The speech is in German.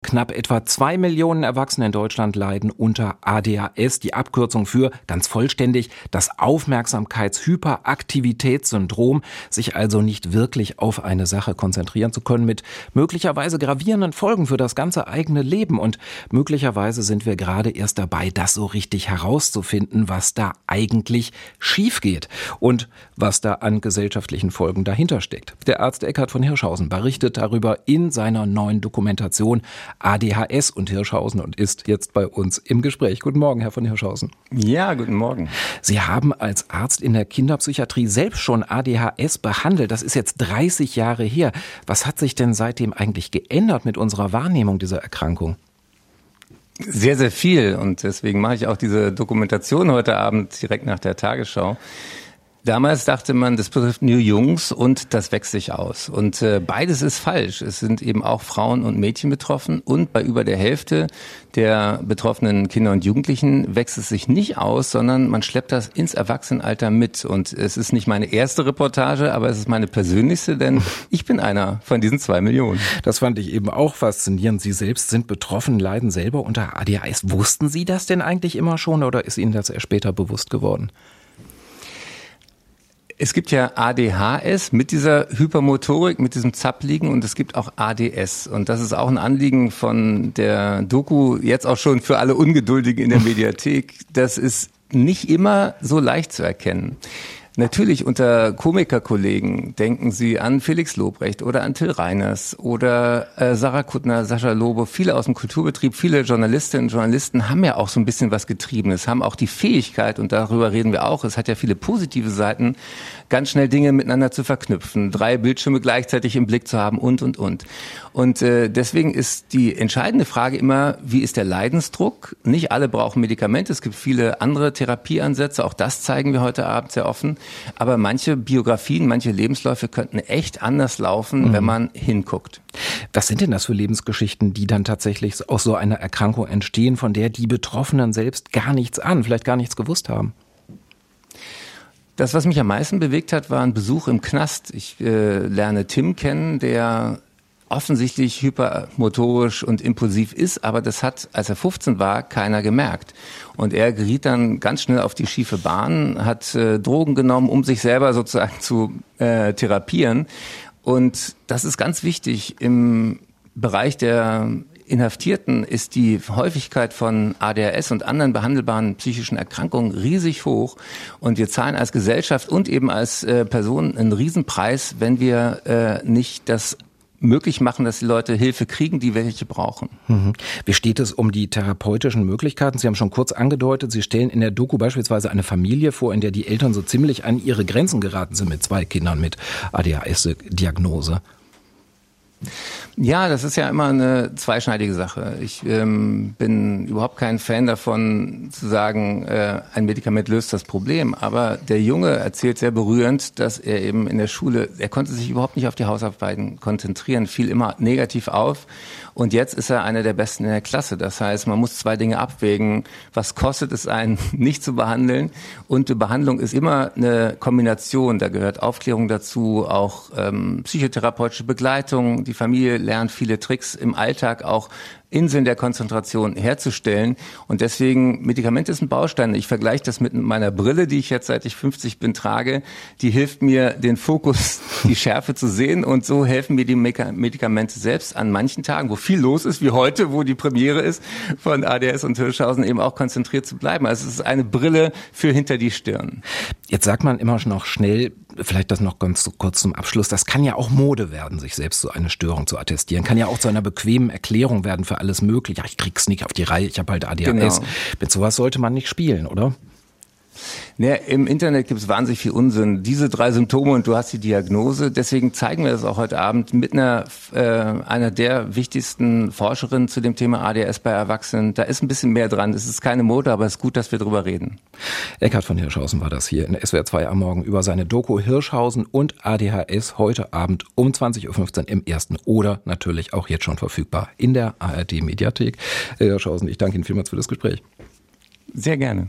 Knapp etwa zwei Millionen Erwachsene in Deutschland leiden unter ADHS, die Abkürzung für ganz vollständig das Aufmerksamkeitshyperaktivitätssyndrom, sich also nicht wirklich auf eine Sache konzentrieren zu können, mit möglicherweise gravierenden Folgen für das ganze eigene Leben. Und möglicherweise sind wir gerade erst dabei, das so richtig herauszufinden, was da eigentlich schief geht und was da an gesellschaftlichen Folgen dahinter steckt. Der Arzt Eckhard von Hirschhausen berichtet darüber in seiner neuen Dokumentation ADHS und Hirschhausen und ist jetzt bei uns im Gespräch. Guten Morgen, Herr von Hirschhausen. Ja, guten Morgen. Sie haben als Arzt in der Kinderpsychiatrie selbst schon ADHS behandelt. Das ist jetzt 30 Jahre her. Was hat sich denn seitdem eigentlich geändert mit unserer Wahrnehmung dieser Erkrankung? Sehr, sehr viel. Und deswegen mache ich auch diese Dokumentation heute Abend direkt nach der Tagesschau. Damals dachte man, das betrifft nur Jungs und das wächst sich aus. Und äh, beides ist falsch. Es sind eben auch Frauen und Mädchen betroffen und bei über der Hälfte der betroffenen Kinder und Jugendlichen wächst es sich nicht aus, sondern man schleppt das ins Erwachsenenalter mit. Und es ist nicht meine erste Reportage, aber es ist meine persönlichste, denn ich bin einer von diesen zwei Millionen. Das fand ich eben auch faszinierend. Sie selbst sind betroffen, leiden selber unter ADHS. Wussten Sie das denn eigentlich immer schon oder ist Ihnen das erst später bewusst geworden? Es gibt ja ADHS mit dieser Hypermotorik, mit diesem Zappliegen und es gibt auch ADS. Und das ist auch ein Anliegen von der Doku, jetzt auch schon für alle Ungeduldigen in der Mediathek. Das ist nicht immer so leicht zu erkennen. Natürlich unter Komikerkollegen denken Sie an Felix Lobrecht oder an Till Reiners oder äh, Sarah Kuttner, Sascha Lobo, viele aus dem Kulturbetrieb, viele Journalistinnen und Journalisten haben ja auch so ein bisschen was Getriebenes, haben auch die Fähigkeit, und darüber reden wir auch, es hat ja viele positive Seiten, ganz schnell Dinge miteinander zu verknüpfen, drei Bildschirme gleichzeitig im Blick zu haben und, und, und. Und äh, deswegen ist die entscheidende Frage immer, wie ist der Leidensdruck? Nicht alle brauchen Medikamente, es gibt viele andere Therapieansätze, auch das zeigen wir heute Abend sehr offen. Aber manche Biografien, manche Lebensläufe könnten echt anders laufen, mhm. wenn man hinguckt. Was sind denn das für Lebensgeschichten, die dann tatsächlich aus so einer Erkrankung entstehen, von der die Betroffenen selbst gar nichts an, vielleicht gar nichts gewusst haben? Das, was mich am meisten bewegt hat, war ein Besuch im Knast. Ich äh, lerne Tim kennen, der offensichtlich hypermotorisch und impulsiv ist, aber das hat, als er 15 war, keiner gemerkt. Und er geriet dann ganz schnell auf die schiefe Bahn, hat äh, Drogen genommen, um sich selber sozusagen zu äh, therapieren. Und das ist ganz wichtig im Bereich der Inhaftierten ist die Häufigkeit von ADHS und anderen behandelbaren psychischen Erkrankungen riesig hoch. Und wir zahlen als Gesellschaft und eben als äh, Person einen Riesenpreis, wenn wir äh, nicht das möglich machen, dass die Leute Hilfe kriegen, die welche brauchen. Mhm. Wie steht es um die therapeutischen Möglichkeiten? Sie haben schon kurz angedeutet, Sie stellen in der Doku beispielsweise eine Familie vor, in der die Eltern so ziemlich an ihre Grenzen geraten sind mit zwei Kindern mit ADHS-Diagnose. Ja, das ist ja immer eine zweischneidige Sache. Ich ähm, bin überhaupt kein Fan davon zu sagen, äh, ein Medikament löst das Problem. Aber der Junge erzählt sehr berührend, dass er eben in der Schule, er konnte sich überhaupt nicht auf die Hausarbeiten konzentrieren, fiel immer negativ auf. Und jetzt ist er einer der Besten in der Klasse. Das heißt, man muss zwei Dinge abwägen. Was kostet es einen, nicht zu behandeln? Und die Behandlung ist immer eine Kombination. Da gehört Aufklärung dazu, auch ähm, psychotherapeutische Begleitung. Die Familie lernt viele Tricks im Alltag auch Inseln der Konzentration herzustellen. Und deswegen, Medikament ist ein Baustein. Ich vergleiche das mit meiner Brille, die ich jetzt seit ich 50 bin trage. Die hilft mir, den Fokus, die Schärfe zu sehen. Und so helfen mir die Medikamente selbst an manchen Tagen, wo viel los ist, wie heute, wo die Premiere ist von ADS und Hirschhausen, eben auch konzentriert zu bleiben. Also es ist eine Brille für hinter die Stirn. Jetzt sagt man immer noch schnell, vielleicht das noch ganz kurz zum Abschluss, das kann ja auch Mode werden, sich selbst so eine Störung zu attestieren. Kann ja auch zu einer bequemen Erklärung werden für alles Mögliche. Ja, ich krieg's nicht auf die Reihe, ich habe halt ADHS. Genau. Mit sowas sollte man nicht spielen, oder? Naja, Im Internet gibt es wahnsinnig viel Unsinn. Diese drei Symptome und du hast die Diagnose. Deswegen zeigen wir das auch heute Abend mit einer, äh, einer der wichtigsten Forscherinnen zu dem Thema ADS bei Erwachsenen. Da ist ein bisschen mehr dran. Es ist keine Mode, aber es ist gut, dass wir drüber reden. Eckhard von Hirschhausen war das hier in SWR 2 am Morgen über seine Doku Hirschhausen und ADHS heute Abend um 20.15 Uhr im ersten oder natürlich auch jetzt schon verfügbar in der ARD Mediathek. Herr Hirschhausen, ich danke Ihnen vielmals für das Gespräch. Sehr gerne.